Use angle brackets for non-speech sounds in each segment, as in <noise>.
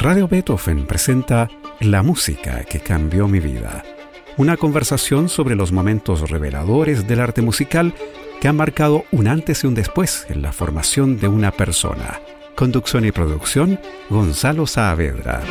Radio Beethoven presenta La música que cambió mi vida. Una conversación sobre los momentos reveladores del arte musical que han marcado un antes y un después en la formación de una persona. Conducción y producción, Gonzalo Saavedra.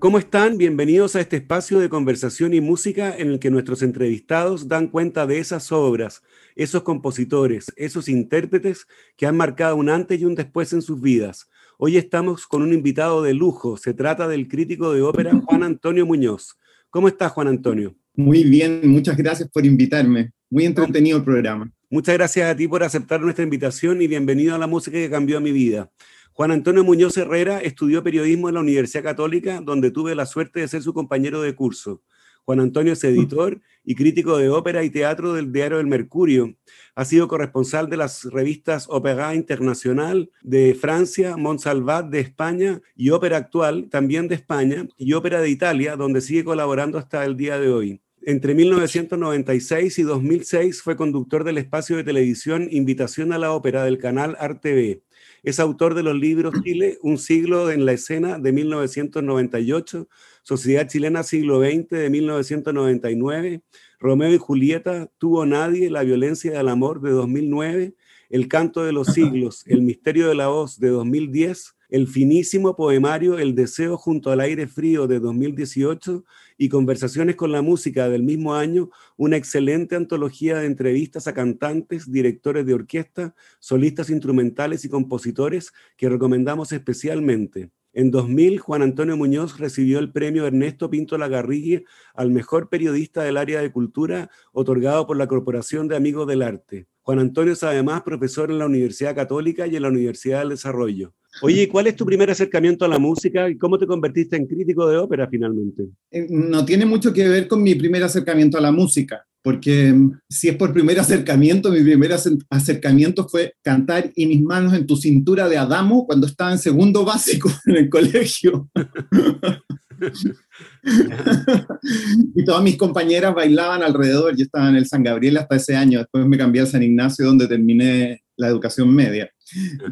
¿Cómo están? Bienvenidos a este espacio de conversación y música en el que nuestros entrevistados dan cuenta de esas obras, esos compositores, esos intérpretes que han marcado un antes y un después en sus vidas. Hoy estamos con un invitado de lujo. Se trata del crítico de ópera Juan Antonio Muñoz. ¿Cómo estás, Juan Antonio? Muy bien, muchas gracias por invitarme. Muy entretenido el programa. Muchas gracias a ti por aceptar nuestra invitación y bienvenido a la música que cambió mi vida. Juan Antonio Muñoz Herrera estudió periodismo en la Universidad Católica, donde tuve la suerte de ser su compañero de curso. Juan Antonio es editor y crítico de ópera y teatro del diario El Mercurio. Ha sido corresponsal de las revistas Opéra Internacional de Francia, Montsalvat de España y Ópera Actual, también de España, y Ópera de Italia, donde sigue colaborando hasta el día de hoy. Entre 1996 y 2006 fue conductor del espacio de televisión Invitación a la Ópera del canal RTV. Es autor de los libros Chile, Un siglo en la escena de 1998, Sociedad Chilena Siglo XX de 1999, Romeo y Julieta, Tuvo Nadie, La violencia del amor de 2009, El canto de los siglos, El misterio de la voz de 2010, el finísimo poemario El deseo junto al aire frío de 2018 y Conversaciones con la música del mismo año, una excelente antología de entrevistas a cantantes, directores de orquesta, solistas instrumentales y compositores que recomendamos especialmente. En 2000, Juan Antonio Muñoz recibió el premio Ernesto Pinto Lagarrigue al mejor periodista del área de cultura, otorgado por la Corporación de Amigos del Arte. Juan Antonio es además profesor en la Universidad Católica y en la Universidad del Desarrollo. Oye, ¿cuál es tu primer acercamiento a la música y cómo te convertiste en crítico de ópera finalmente? Eh, no tiene mucho que ver con mi primer acercamiento a la música, porque mm, si es por primer acercamiento, mi primer acercamiento fue cantar y mis manos en tu cintura de Adamo cuando estaba en segundo básico <laughs> en el colegio. <laughs> y todas mis compañeras bailaban alrededor. Yo estaba en el San Gabriel hasta ese año. Después me cambié al San Ignacio, donde terminé la educación media.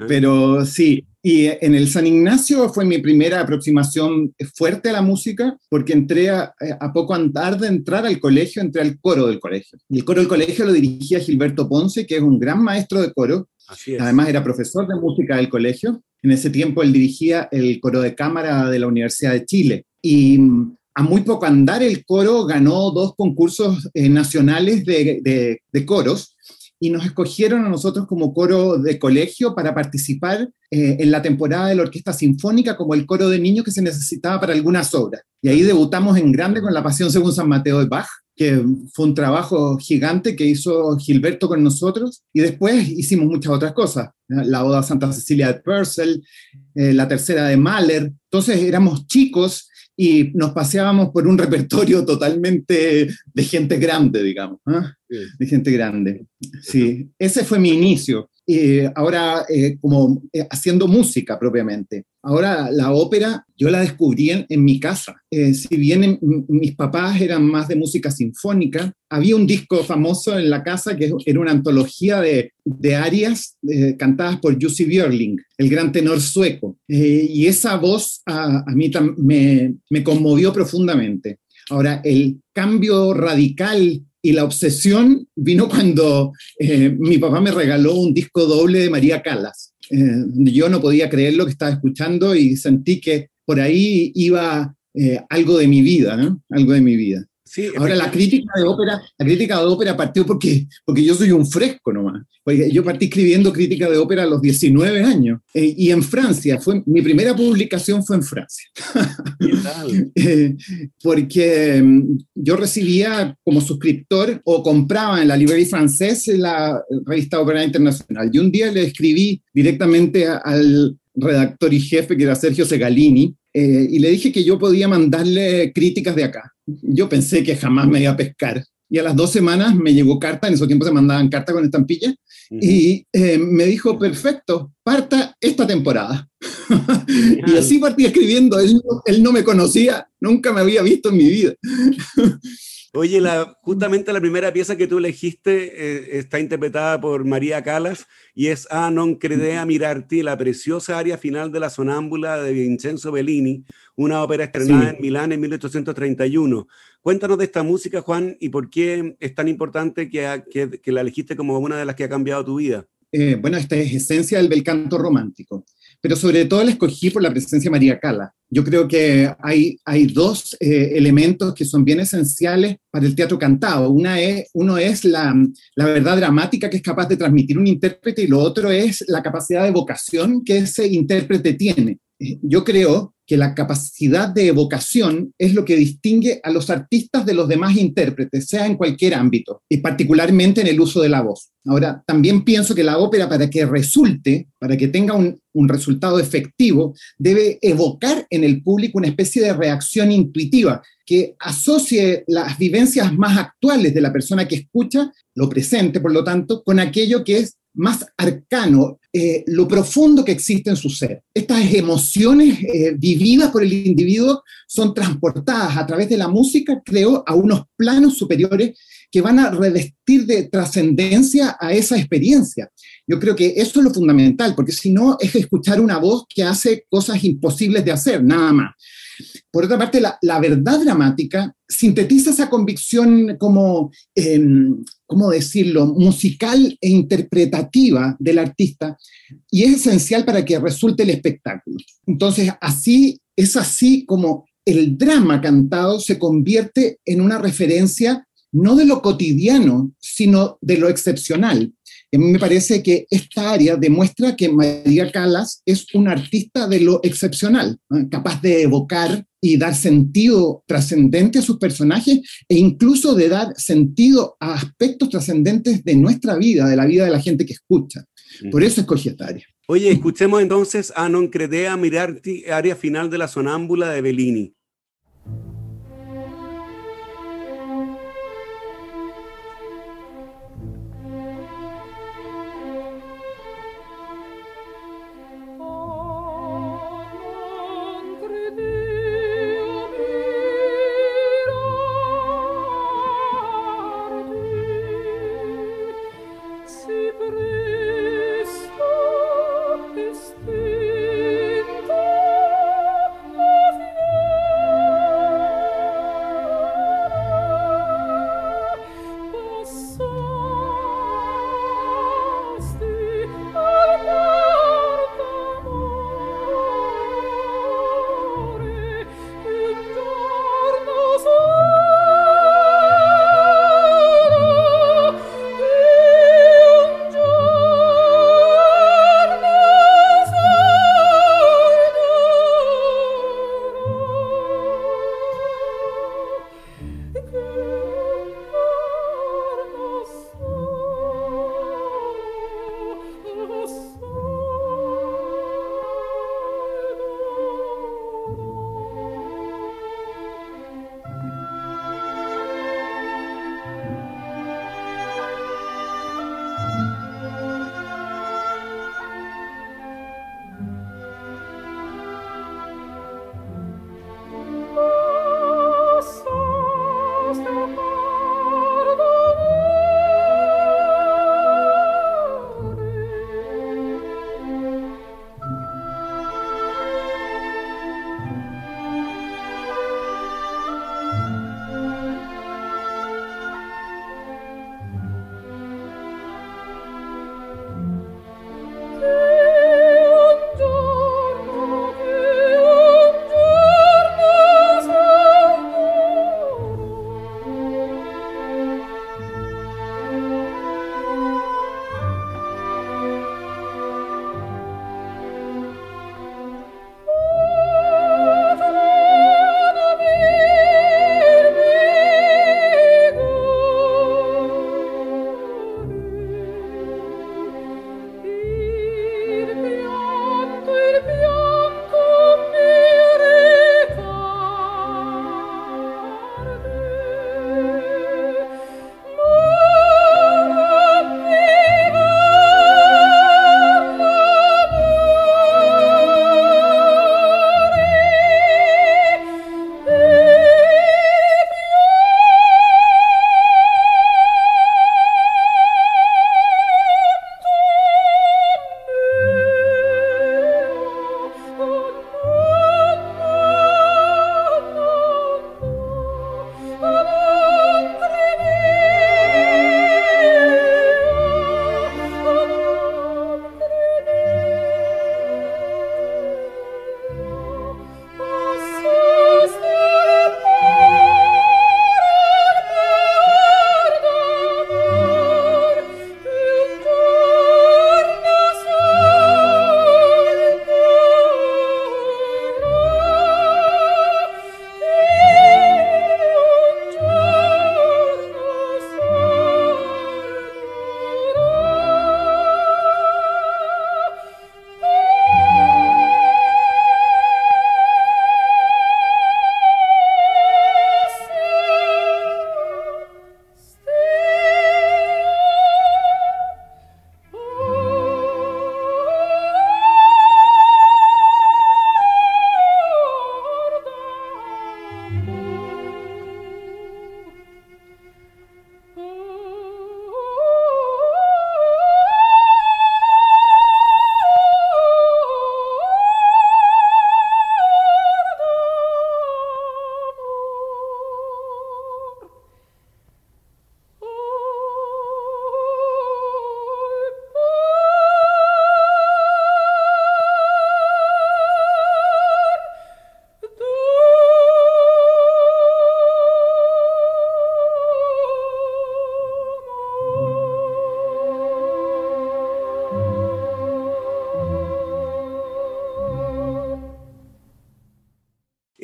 Pero sí, y en el San Ignacio fue mi primera aproximación fuerte a la música, porque entré a, a, poco andar de entrar al colegio, entré al coro del colegio. Y el coro del colegio lo dirigía Gilberto Ponce, que es un gran maestro de coro. Además era profesor de música del colegio. En ese tiempo él dirigía el coro de cámara de la Universidad de Chile. Y a muy poco andar el coro ganó dos concursos eh, nacionales de, de, de coros y nos escogieron a nosotros como coro de colegio para participar eh, en la temporada de la Orquesta Sinfónica como el coro de niños que se necesitaba para algunas obras. Y ahí debutamos en grande con la Pasión según San Mateo de Bach, que fue un trabajo gigante que hizo Gilberto con nosotros. Y después hicimos muchas otras cosas. La Oda Santa Cecilia de Purcell, eh, la tercera de Mahler. Entonces éramos chicos y nos paseábamos por un repertorio totalmente de gente grande, digamos, ¿ah? de gente grande. Sí, ese fue mi inicio. Y ahora, eh, como eh, haciendo música propiamente. Ahora, la ópera yo la descubrí en, mi casa. Eh, si bien mis papás eran más de música sinfónica, había un disco famoso en la casa que era una antología de, arias cantadas por Jussi Björling, el gran tenor sueco. y esa voz a, mí me, me conmovió profundamente. Ahora, el cambio radical y la obsesión vino cuando eh, mi papá me regaló un disco doble de María Calas. Eh, yo no podía creer lo que estaba escuchando y sentí que por ahí iba eh, algo de mi vida, ¿no? Algo de mi vida. Ahora la crítica de ópera, la crítica de ópera partió porque, porque yo soy un fresco nomás. Porque yo partí escribiendo crítica de ópera a los 19 años eh, y en Francia, fue, mi primera publicación fue en Francia. <laughs> <laughs> eh, porque mm, yo recibía como suscriptor o compraba en la librería francesa la revista Ópera Internacional. Y un día le escribí directamente al redactor y jefe que era Sergio Segalini eh, y le dije que yo podía mandarle críticas de acá. Yo pensé que jamás me iba a pescar. Y a las dos semanas me llegó carta, en esos tiempos se mandaban cartas con estampilla, y eh, me dijo, perfecto, parta esta temporada. <laughs> y así partí escribiendo, él, él, no me conocía, nunca me había visto en mi vida. Oye, la, justamente la primera pieza que tú elegiste eh, está interpretada por María Calas y es A non credea mirarti, la preciosa aria final de la sonámbula de Vincenzo Bellini, una ópera estrenada en Milán en 1831. Cuéntanos de esta música, Juan, y por qué es tan importante que, que, la elegiste como una de las que ha cambiado tu vida. Eh, bueno, esta es esencia del bel canto romántico pero sobre todo la escogí por la presencia de María Cala. Yo creo que hay, hay dos eh, elementos que son bien esenciales para el teatro cantado. Una es, uno es la, la, verdad dramática que es capaz de transmitir un intérprete y lo otro es la capacidad de vocación que ese intérprete tiene. Eh, yo creo que la capacidad de evocación es lo que distingue a los artistas de los demás intérpretes, sea en cualquier ámbito, y particularmente en el uso de la voz. Ahora, también pienso que la ópera, para que resulte, para que tenga un, un resultado efectivo, debe evocar en el público una especie de reacción intuitiva que asocie las vivencias más actuales de la persona que escucha, lo presente, por lo tanto, con aquello que es más arcano, eh, lo profundo que existe en su ser. Estas emociones eh, vividas por el individuo son transportadas a través de la música, creo, a unos planos superiores que van a revestir de trascendencia a esa experiencia. Yo creo que eso es lo fundamental, porque si no es escuchar una voz que hace cosas imposibles de hacer, nada más. Por otra parte, la, verdad dramática sintetiza esa convicción como, em, ¿cómo decirlo?, musical e interpretativa del artista y es esencial para que resulte el espectáculo. Entonces, así es así como el drama cantado se convierte en una referencia no de lo cotidiano, sino de lo excepcional. A mí me parece que esta área demuestra que María Calas es una artista de lo excepcional, capaz de evocar y dar sentido trascendente a sus personajes e incluso de dar sentido a aspectos trascendentes de nuestra vida, de la vida de la gente que escucha. Por eso escogí esta área. Oye, escuchemos entonces a Non Credea Mirarti, área final de la sonámbula de Bellini.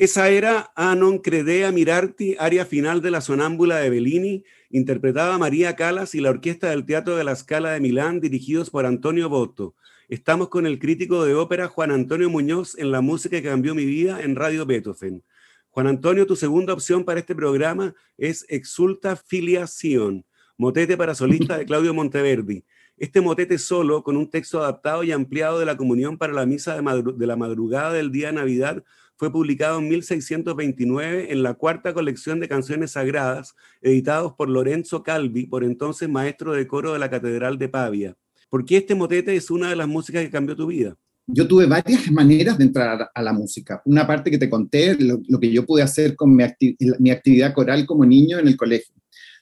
Esa era A non credea mirarti, área final de la sonámbula de Bellini, interpretada María Calas y la Orquesta del Teatro de la Scala de Milán, dirigidos por Antonio Botto. Estamos con el crítico de ópera Juan Antonio Muñoz en la música que cambió mi vida en Radio Beethoven. Juan Antonio, tu segunda opción para este programa es Exulta Filiación, motete para solista de Claudio Monteverdi. Este motete solo, con un texto adaptado y ampliado de la comunión para la misa de, de la madrugada del día de Navidad, fue publicado en 1629 en la cuarta colección de canciones sagradas, editados por Lorenzo Calvi, por entonces maestro de coro de la Catedral de Pavia. ¿Por qué este motete es una de las músicas que cambió tu vida? Yo tuve varias maneras de entrar a la música. Una parte que te conté, lo, que yo pude hacer con mi, actividad coral como niño en el colegio.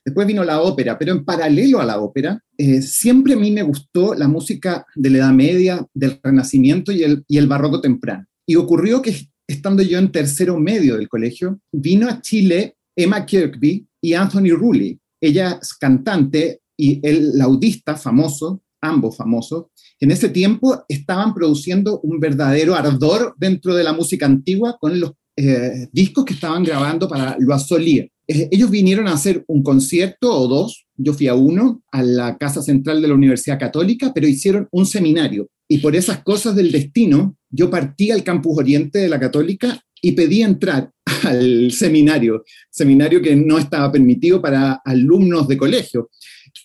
Después vino la ópera, pero en paralelo a la ópera, eh, siempre a mí me gustó la música de la Edad Media, del Renacimiento y el, y el Barroco temprano. Y ocurrió que estando yo en tercero medio del colegio, vino a Chile Emma Kirkby y Anthony Rulli. Ella es cantante y el laudista famoso, ambos famosos, en ese tiempo estaban produciendo un verdadero ardor dentro de la música antigua con los eh, discos que estaban grabando para Loisolier. Eh, ellos vinieron a hacer un concierto o dos, yo fui a uno, a la Casa Central de la Universidad Católica, pero hicieron un seminario. Y por esas cosas del destino, yo partí al campus oriente de la Católica y pedí entrar <laughs> al seminario, seminario que no estaba permitido para alumnos de colegio.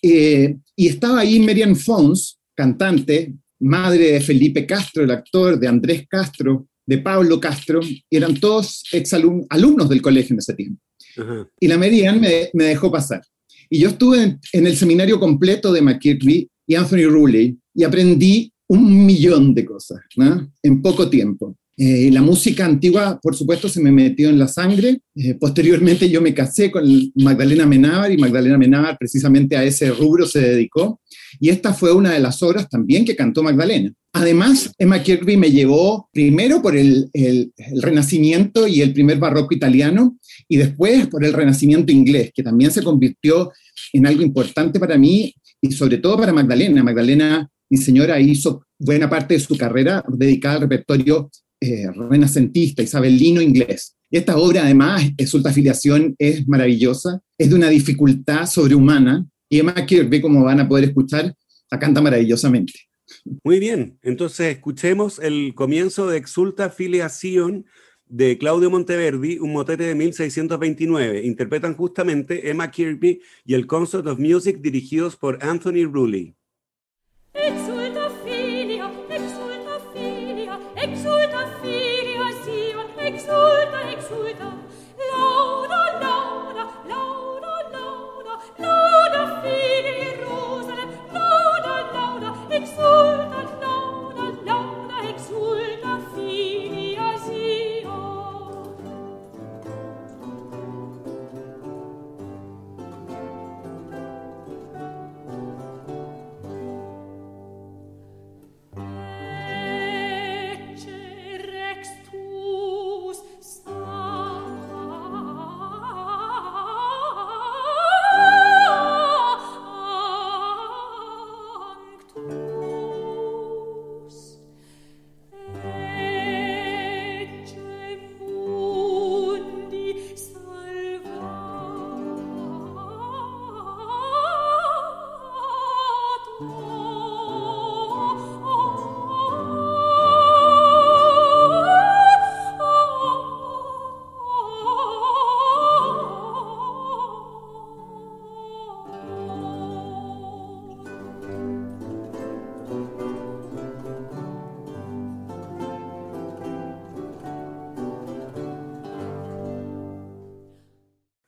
Eh, y estaba ahí Merian Fons, cantante, madre de Felipe Castro, el actor, de Andrés Castro, de Pablo Castro, y eran todos alumnos del colegio en ese tiempo. Y la Merian me, me, dejó pasar. Y yo estuve en, en el seminario completo de McKirby y Anthony Ruley y aprendí un millón de cosas ¿no? en poco tiempo. Eh, la música antigua, por supuesto, se me metió en la sangre. Eh, posteriormente yo me casé con Magdalena Menábar y Magdalena Menábar precisamente a ese rubro se dedicó. Y esta fue una de las obras también que cantó Magdalena. Además, Emma Kirby me llevó primero por el, el, el, Renacimiento y el primer barroco italiano y después por el Renacimiento inglés, que también se convirtió en algo importante para mí y sobre todo para Magdalena. Magdalena mi señora hizo buena parte de su carrera dedicada al repertorio eh, renacentista, isabelino inglés. esta obra, además, su afiliación es maravillosa, es de una dificultad sobrehumana, y Emma Kirby, como van a poder escuchar, la canta maravillosamente. Muy bien, entonces escuchemos el comienzo de Exulta Filiación de Claudio Monteverdi, un motete de 1629. Interpretan justamente Emma Kirby y el Concert of Music dirigidos por Anthony Rulli. Exulta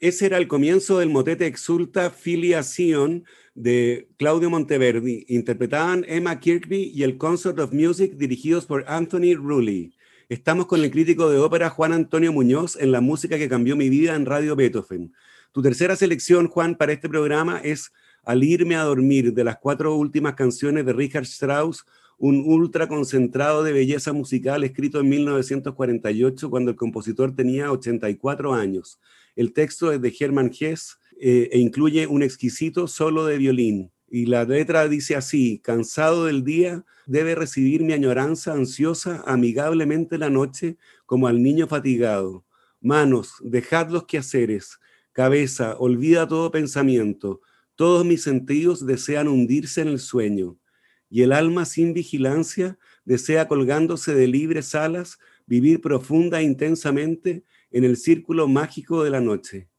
Ese era el comienzo del motete Exulta Filiación de Claudio Monteverdi. Interpretaban Emma Kirkby y el Concert of Music dirigidos por Anthony Rulli. Estamos con el crítico de ópera Juan Antonio Muñoz en la música que cambió mi vida en Radio Beethoven. Tu tercera selección, Juan, para este programa es Al irme a dormir, de las cuatro últimas canciones de Richard Strauss, un ultra concentrado de belleza musical escrito en 1948 cuando el compositor tenía 84 años. El texto es de Hermann Hesse eh, e incluye un exquisito solo de violín. Y la letra dice así, cansado del día, debe recibir mi añoranza ansiosa amigablemente la noche como al niño fatigado. Manos, dejad los quehaceres. Cabeza, olvida todo pensamiento. Todos mis sentidos desean hundirse en el sueño. Y el alma sin vigilancia desea colgándose de libres alas vivir profunda e intensamente en el círculo mágico de la noche.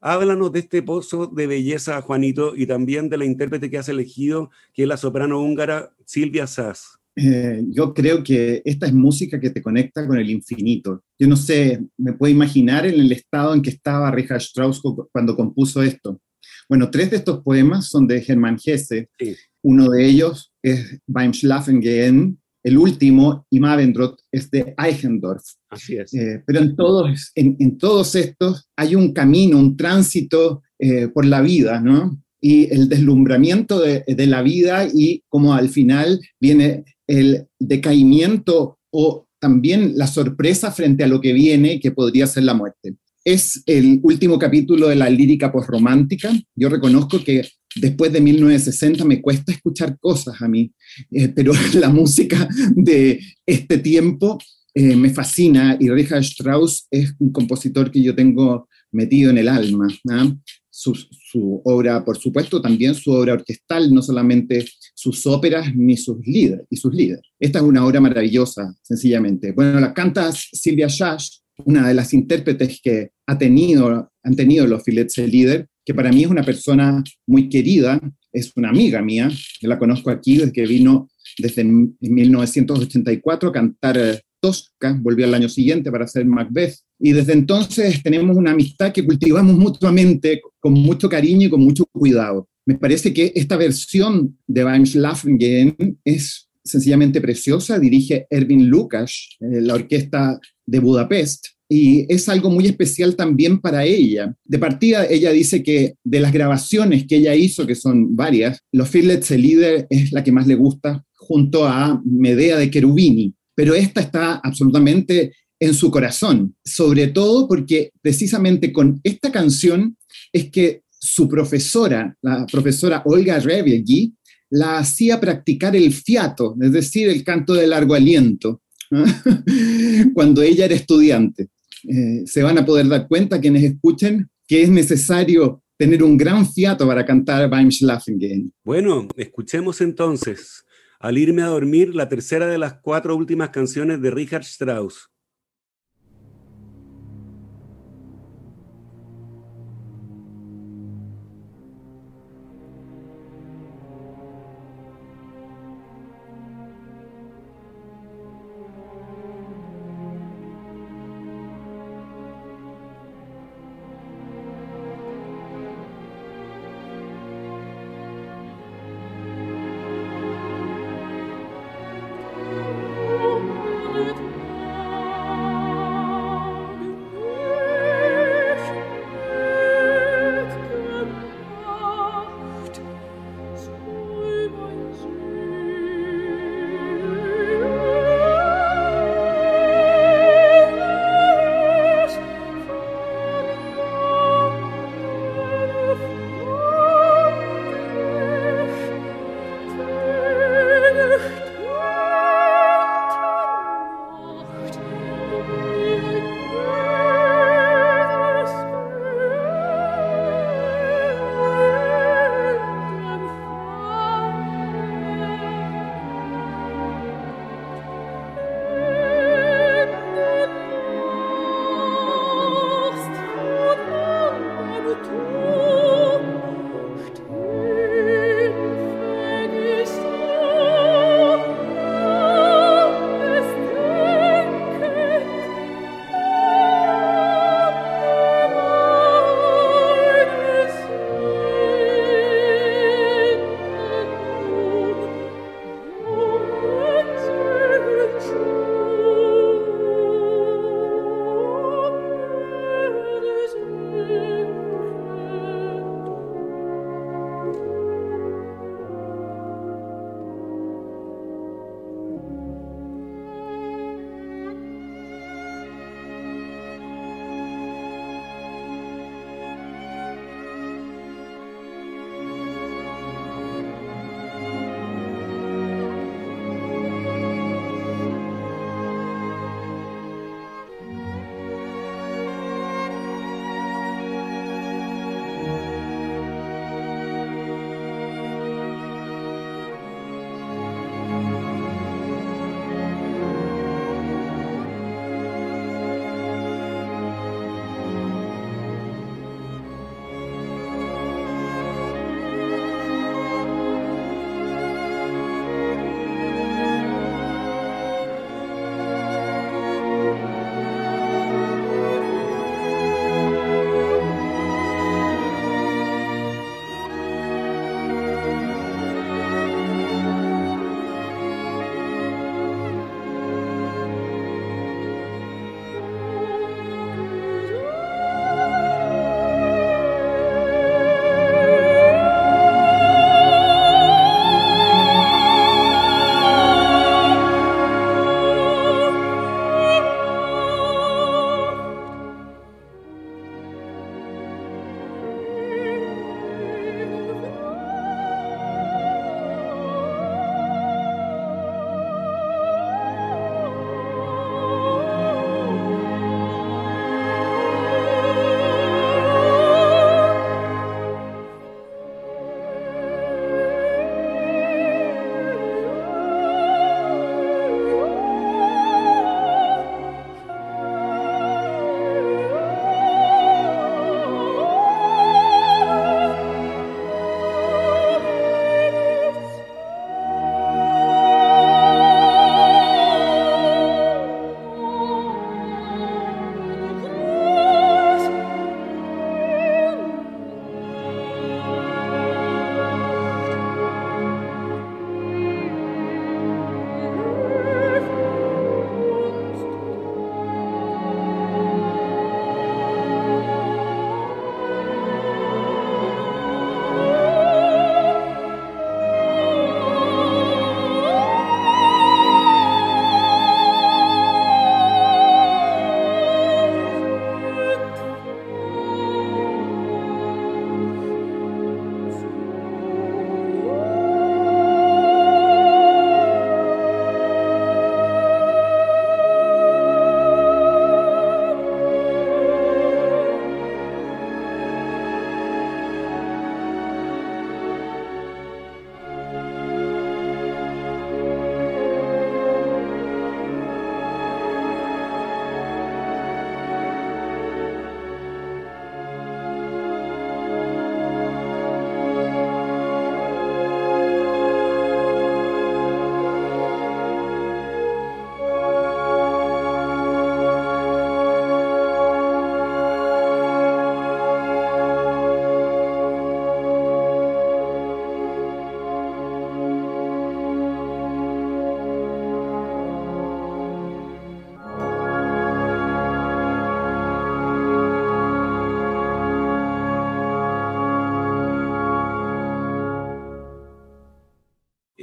Háblanos de este pozo de belleza, Juanito, y también de la intérprete que has elegido, que es la soprano húngara Silvia Sass. Eh, yo creo que esta es música que te conecta con el infinito. Yo no sé, me puedo imaginar en el estado en que estaba Richard Strauss cuando compuso esto. Bueno, tres de estos poemas son de Hermann Hesse. Sí. Uno de ellos es Beim Schlafen gehen, el último, Im Abendrot, es de Eichendorff. Así es. Eh, pero en todos, en, en todos estos hay un camino, un tránsito eh, por la vida, ¿no? Y el deslumbramiento de, de la vida y como al final viene el decaimiento o también la sorpresa frente a lo que viene, que podría ser la muerte. Es el último capítulo de la lírica posromántica. Yo reconozco que después de 1960 me cuesta escuchar cosas a mí, eh, pero <laughs> la música de este tiempo eh, me fascina y Richard Strauss es un compositor que yo tengo metido en el alma. ¿ah? Su, obra, por supuesto, también su obra orquestal, no solamente sus óperas ni sus líderes y sus líderes. Esta es una obra maravillosa, sencillamente. Bueno, la canta Silvia Shash, una de las intérpretes que ha tenido, han tenido los Fillets Líder, que para mí es una persona muy querida, es una amiga mía, yo la conozco aquí desde que vino desde 1984 a cantar Tosca, volvió al año siguiente para hacer Macbeth, y desde entonces tenemos una amistad que cultivamos mutuamente con mucho cariño y con mucho cuidado. Me parece que esta versión de Beim es sencillamente preciosa, dirige Erwin Lukas, eh, la orquesta de Budapest, y es algo muy especial también para ella. De partida, ella dice que de las grabaciones que ella hizo, que son varias, Los Fearless Líder es la que más le gusta, junto a Medea de Cherubini, pero esta está absolutamente en su corazón, sobre todo porque precisamente con esta canción es que su profesora, la profesora Olga Reviegi, la hacía practicar el fiato, es decir, el canto de largo aliento, <laughs> cuando ella era estudiante. Eh, se van a poder dar cuenta quienes escuchen que es necesario tener un gran fiato para cantar Beim Schlafen gehen. Bueno, escuchemos entonces, al irme a dormir, la tercera de las cuatro últimas canciones de Richard Strauss.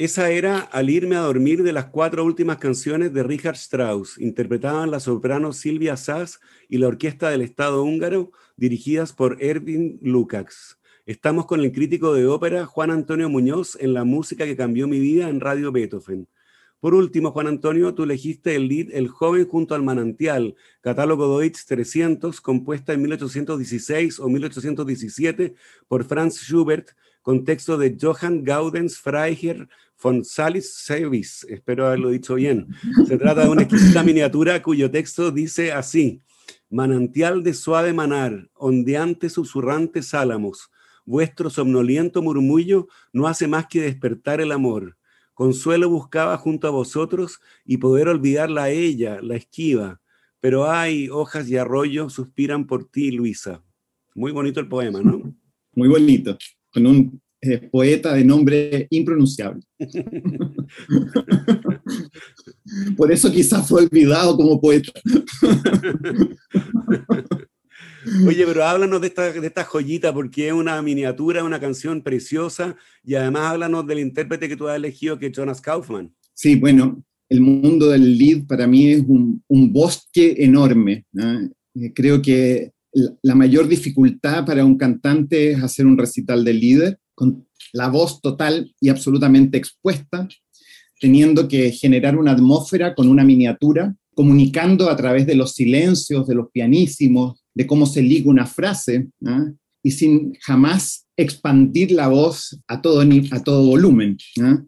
Esa era Al irme a dormir de las cuatro últimas canciones de Richard Strauss, interpretaban la soprano Silvia Sass y la orquesta del Estado húngaro, dirigidas por Erwin Lukács. Estamos con el crítico de ópera Juan Antonio Muñoz en la música que cambió mi vida en Radio Beethoven. Por último, Juan Antonio, tú elegiste el lead El joven junto al manantial, catálogo Deutsch 300, compuesta en 1816 o 1817 por Franz Schubert, con texto de Johann Gaudens Freiherr von Salis-Sevis. Espero haberlo dicho bien. Se trata de una exquisita miniatura cuyo texto dice así: Manantial de suave manar, ondeantes susurrantes álamos, vuestro somnoliento murmullo no hace más que despertar el amor. Consuelo buscaba junto a vosotros y poder olvidarla a ella, la esquiva. Pero hay hojas y arroyos suspiran por ti, Luisa. Muy bonito el poema, ¿no? Muy bonito con un eh, poeta de nombre impronunciable. <laughs> Por eso quizás fue olvidado como poeta. <laughs> Oye, pero háblanos de esta, de esta joyita, porque es una miniatura, una canción preciosa, y además háblanos del intérprete que tú has elegido, que es Jonas Kaufman. Sí, bueno, el mundo del lead para mí es un, un bosque enorme. ¿no? Eh, Creo que la mayor dificultad para un cantante es hacer un recital de líder con la voz total y absolutamente expuesta, teniendo que generar una atmósfera con una miniatura, comunicando a través de los silencios, de los pianísimos, de cómo se liga una frase, ¿ah? y sin jamás expandir la voz a todo, a todo volumen. ¿ah?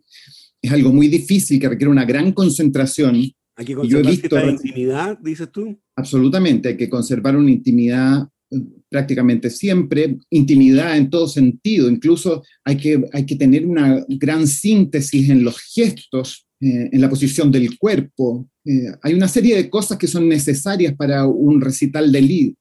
Es algo muy difícil que requiere una gran concentración Aquí Yo he visto- cierta intimidad, dices tú. Absolutamente, hay que conservar una intimidad eh, prácticamente siempre, intimidad en todo sentido, incluso hay que, hay que tener una gran síntesis en los gestos, eh, en la posición del cuerpo. Eh, hay una serie de cosas que son necesarias para un recital de lead.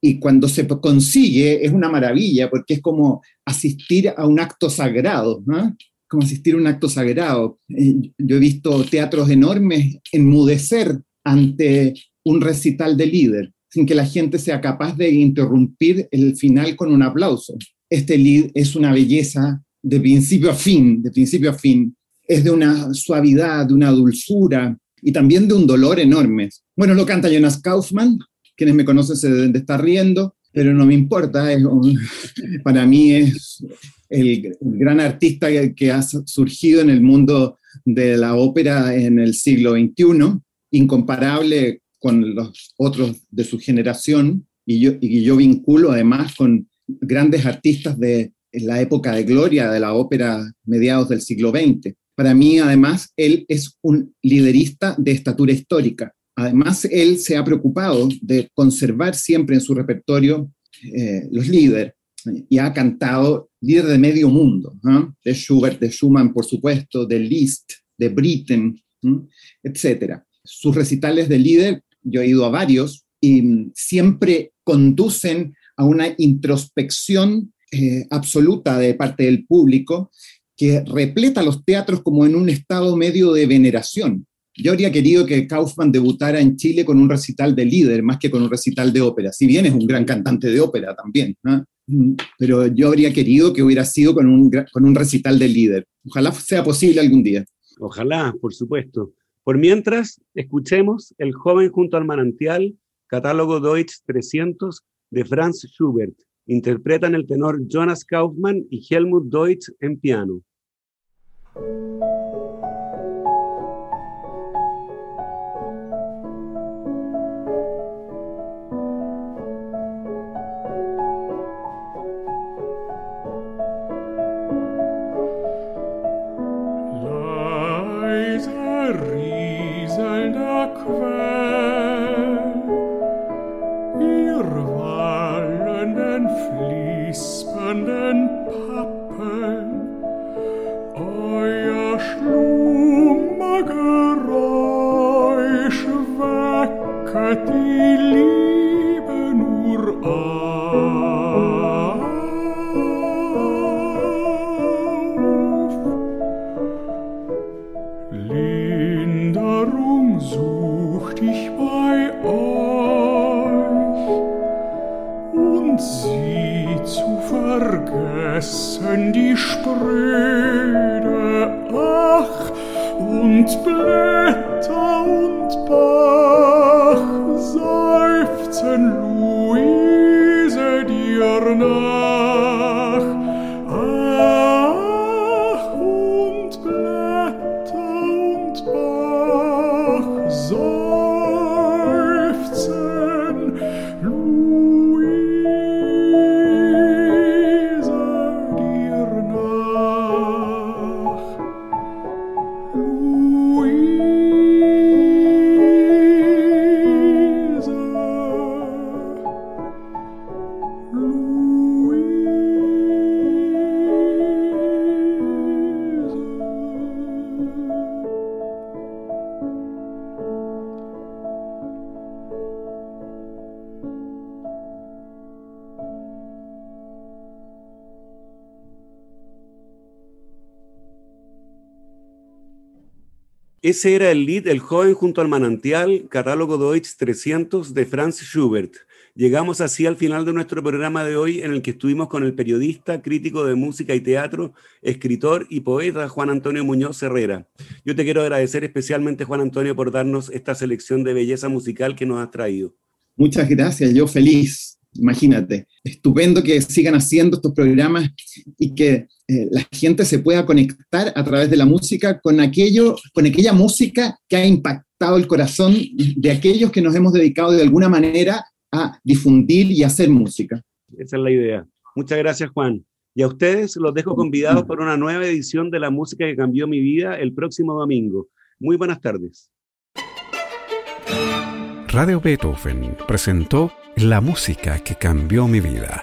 Y cuando se consigue es una maravilla, porque es como asistir a un acto sagrado, ¿no? como asistir a un acto sagrado. Eh, yo he visto teatros enormes enmudecer ante un recital de líder, sin que la gente sea capaz de interrumpir el final con un aplauso. Este lead es una belleza de principio a fin, de principio a fin. Es de una suavidad, de una dulzura y también de un dolor enorme. Bueno, lo canta Jonas Kaufmann, quienes me conocen se deben de estar riendo, pero no me importa, <laughs> para mí es el, gran artista que ha surgido en el mundo de la ópera en el siglo XXI, incomparable con los otros de su generación, y yo, y yo vinculo además con grandes artistas de la época de gloria de la ópera mediados del siglo XX. Para mí, además, él es un liderista de estatura histórica. Además, él se ha preocupado de conservar siempre en su repertorio eh, los líderes y ha cantado líder de medio mundo, ¿no? de Schubert, de Schumann, por supuesto, de Liszt, de Britten, ¿no? etcétera. Sus recitales de líder, yo he ido a varios, y mm, siempre conducen a una introspección eh, absoluta de parte del público que repleta los teatros como en un estado medio de veneración. Yo habría querido que Kaufman debutara en Chile con un recital de líder más que con un recital de ópera, si bien es un gran cantante de ópera también. Mm, pero yo habría querido que hubiera sido con un, con un recital de líder. Ojalá sea posible algún día. Ojalá, por supuesto. Por mientras, escuchemos El joven junto al manantial, catálogo Deutsch 300 de Franz Schubert. Interpretan el tenor Jonas Kaufmann y Helmut Deutsch en piano. Und Blätter und Bach seufzen Luise dir nach. Ese era el lead El joven junto al manantial, catálogo Deutsch 300 de Franz Schubert. Llegamos así al final de nuestro programa de hoy en el que estuvimos con el periodista, crítico de música y teatro, escritor y poeta Juan Antonio Muñoz Herrera. Yo te quiero agradecer especialmente, Juan Antonio, por darnos esta selección de belleza musical que nos has traído. Muchas gracias, yo feliz, imagínate. Estupendo que sigan haciendo estos programas y que eh, la gente se pueda conectar a través de la música con aquello, con aquella música que ha impactado el corazón de aquellos que nos hemos dedicado de alguna manera a difundir y hacer música. Esa es la idea. Muchas gracias, Juan. Y a ustedes los dejo convidados por una nueva edición de La Música que Cambió Mi Vida el próximo domingo. Muy buenas tardes. Radio Beethoven presentó La música que cambió mi vida,